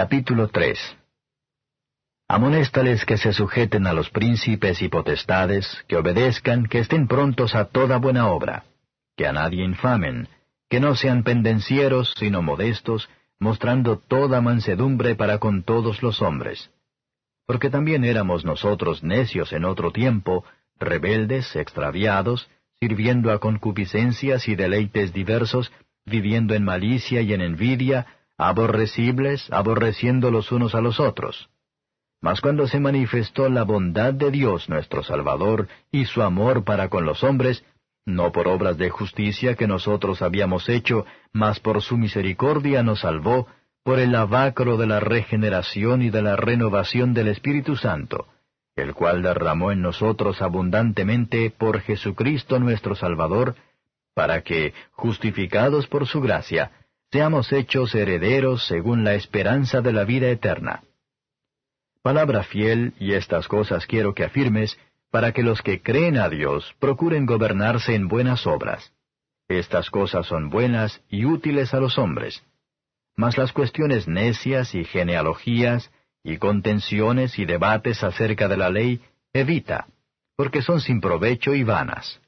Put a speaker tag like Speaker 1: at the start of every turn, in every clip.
Speaker 1: Capítulo 3 Amonéstales que se sujeten a los príncipes y potestades, que obedezcan, que estén prontos a toda buena obra, que a nadie infamen, que no sean pendencieros, sino modestos, mostrando toda mansedumbre para con todos los hombres. Porque también éramos nosotros necios en otro tiempo, rebeldes, extraviados, sirviendo a concupiscencias y deleites diversos, viviendo en malicia y en envidia, aborrecibles, aborreciendo los unos a los otros. Mas cuando se manifestó la bondad de Dios nuestro Salvador y su amor para con los hombres, no por obras de justicia que nosotros habíamos hecho, mas por su misericordia nos salvó, por el lavacro de la regeneración y de la renovación del Espíritu Santo, el cual derramó en nosotros abundantemente por Jesucristo nuestro Salvador, para que, justificados por su gracia, seamos hechos herederos según la esperanza de la vida eterna. Palabra fiel, y estas cosas quiero que afirmes, para que los que creen a Dios procuren gobernarse en buenas obras. Estas cosas son buenas y útiles a los hombres. Mas las cuestiones necias y genealogías, y contenciones y debates acerca de la ley, evita, porque son sin provecho y vanas.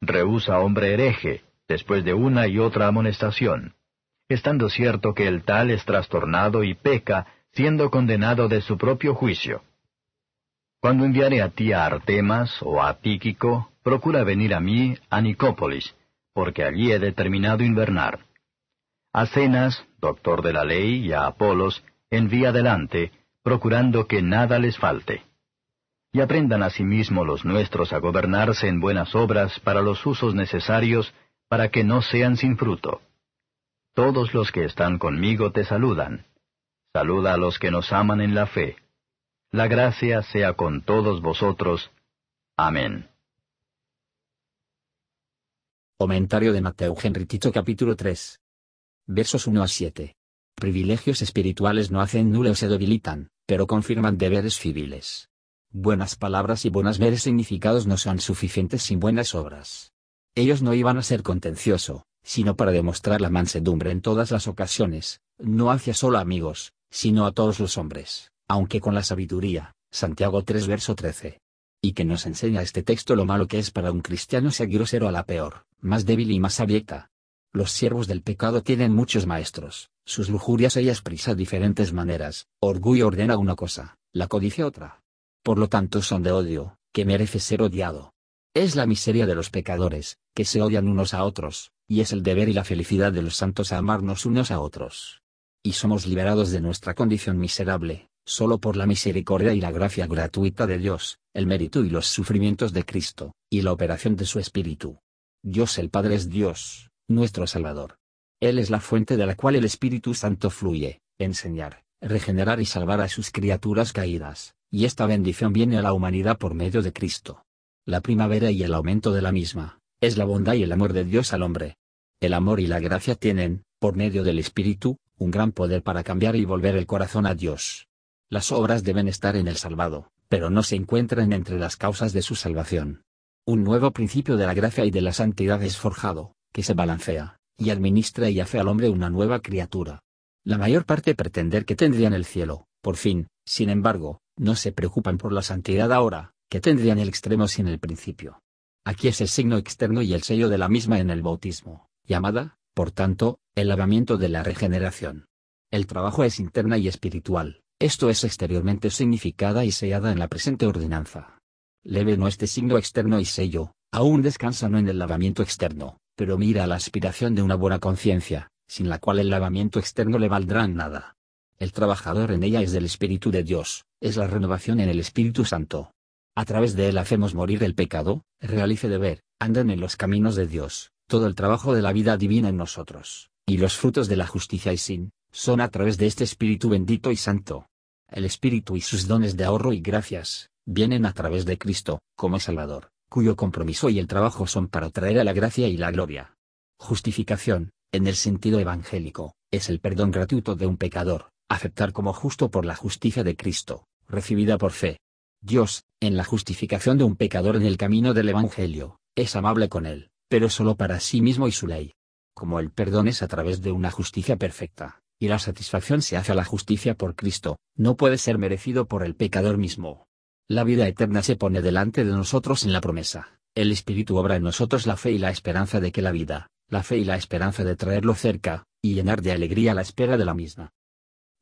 Speaker 1: Rehúsa hombre hereje, después de una y otra amonestación estando cierto que el tal es trastornado y peca, siendo condenado de su propio juicio. Cuando enviare a ti a Artemas o a Tíquico, procura venir a mí a Nicópolis, porque allí he determinado invernar. A Cenas, doctor de la ley, y a Apolos, envía adelante, procurando que nada les falte. Y aprendan asimismo los nuestros a gobernarse en buenas obras para los usos necesarios, para que no sean sin fruto. Todos los que están conmigo te saludan. Saluda a los que nos aman en la fe. La gracia sea con todos vosotros. Amén.
Speaker 2: Comentario de Mateo Henry capítulo 3. Versos 1 a 7. Privilegios espirituales no hacen nulo o se debilitan, pero confirman deberes civiles. Buenas palabras y buenas veres significados no son suficientes sin buenas obras. Ellos no iban a ser contencioso, sino para demostrar la mansedumbre en todas las ocasiones, no hacia solo amigos, sino a todos los hombres, aunque con la sabiduría. Santiago 3 verso 13. Y que nos enseña este texto lo malo que es para un cristiano ser grosero a la peor, más débil y más abyecta. Los siervos del pecado tienen muchos maestros, sus lujurias ellas prisa diferentes maneras, orgullo ordena una cosa, la codicia otra. Por lo tanto son de odio, que merece ser odiado. Es la miseria de los pecadores, que se odian unos a otros, y es el deber y la felicidad de los santos a amarnos unos a otros. Y somos liberados de nuestra condición miserable, solo por la misericordia y la gracia gratuita de Dios, el mérito y los sufrimientos de Cristo, y la operación de su Espíritu. Dios el Padre es Dios, nuestro Salvador. Él es la fuente de la cual el Espíritu Santo fluye, enseñar, regenerar y salvar a sus criaturas caídas, y esta bendición viene a la humanidad por medio de Cristo la primavera y el aumento de la misma, es la bondad y el amor de Dios al hombre. El amor y la gracia tienen, por medio del Espíritu, un gran poder para cambiar y volver el corazón a Dios. Las obras deben estar en el salvado, pero no se encuentran entre las causas de su salvación. Un nuevo principio de la gracia y de la santidad es forjado, que se balancea, y administra y hace al hombre una nueva criatura. La mayor parte pretender que tendrían el cielo, por fin, sin embargo, no se preocupan por la santidad ahora, que tendrían el extremo sin el principio. Aquí es el signo externo y el sello de la misma en el bautismo, llamada, por tanto, el lavamiento de la regeneración. El trabajo es interna y espiritual, esto es exteriormente significada y sellada en la presente ordenanza. Leve no este signo externo y sello, aún descansa no en el lavamiento externo, pero mira a la aspiración de una buena conciencia, sin la cual el lavamiento externo le valdrá nada. El trabajador en ella es del Espíritu de Dios, es la renovación en el Espíritu Santo, a través de él hacemos morir el pecado, realice deber, anden en los caminos de Dios, todo el trabajo de la vida divina en nosotros, y los frutos de la justicia y sin, son a través de este Espíritu bendito y santo. El Espíritu y sus dones de ahorro y gracias, vienen a través de Cristo, como Salvador, cuyo compromiso y el trabajo son para traer a la gracia y la gloria. Justificación, en el sentido evangélico, es el perdón gratuito de un pecador, aceptar como justo por la justicia de Cristo, recibida por fe, Dios, en la justificación de un pecador en el camino del Evangelio, es amable con él, pero solo para sí mismo y su ley. Como el perdón es a través de una justicia perfecta, y la satisfacción se hace a la justicia por Cristo, no puede ser merecido por el pecador mismo. La vida eterna se pone delante de nosotros en la promesa, el Espíritu obra en nosotros la fe y la esperanza de que la vida, la fe y la esperanza de traerlo cerca, y llenar de alegría la espera de la misma.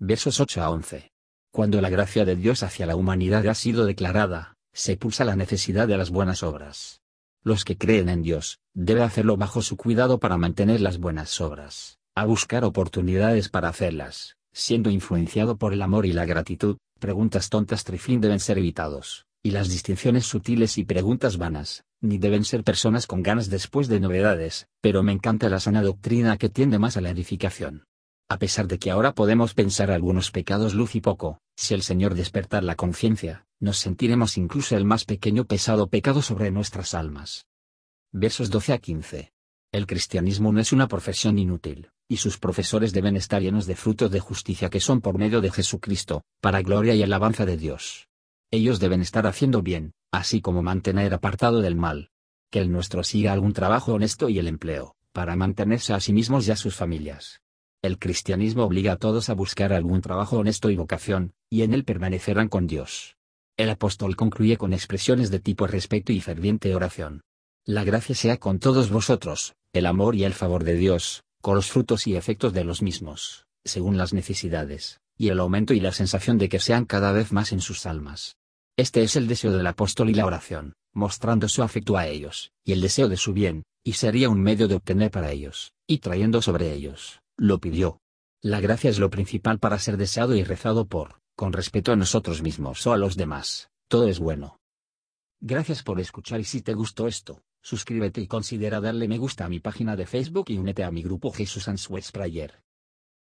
Speaker 2: Versos 8 a 11. Cuando la gracia de Dios hacia la humanidad ha sido declarada, se pulsa la necesidad de las buenas obras. Los que creen en Dios, debe hacerlo bajo su cuidado para mantener las buenas obras, a buscar oportunidades para hacerlas, siendo influenciado por el amor y la gratitud, preguntas tontas trifín deben ser evitados, y las distinciones sutiles y preguntas vanas, ni deben ser personas con ganas después de novedades, pero me encanta la sana doctrina que tiende más a la edificación. A pesar de que ahora podemos pensar algunos pecados luz y poco, si el Señor despertar la conciencia, nos sentiremos incluso el más pequeño pesado pecado sobre nuestras almas. Versos 12 a 15. El cristianismo no es una profesión inútil, y sus profesores deben estar llenos de frutos de justicia que son por medio de Jesucristo, para gloria y alabanza de Dios. Ellos deben estar haciendo bien, así como mantener apartado del mal. Que el nuestro siga algún trabajo honesto y el empleo, para mantenerse a sí mismos y a sus familias. El cristianismo obliga a todos a buscar algún trabajo honesto y vocación, y en él permanecerán con Dios. El apóstol concluye con expresiones de tipo respeto y ferviente oración. La gracia sea con todos vosotros, el amor y el favor de Dios, con los frutos y efectos de los mismos, según las necesidades, y el aumento y la sensación de que sean cada vez más en sus almas. Este es el deseo del apóstol y la oración, mostrando su afecto a ellos, y el deseo de su bien, y sería un medio de obtener para ellos, y trayendo sobre ellos, lo pidió. La gracia es lo principal para ser deseado y rezado por, con respeto a nosotros mismos o a los demás, todo es bueno. Gracias por escuchar y si te gustó esto, suscríbete y considera darle me gusta a mi página de Facebook y únete a mi grupo Jesús Answers Prayer.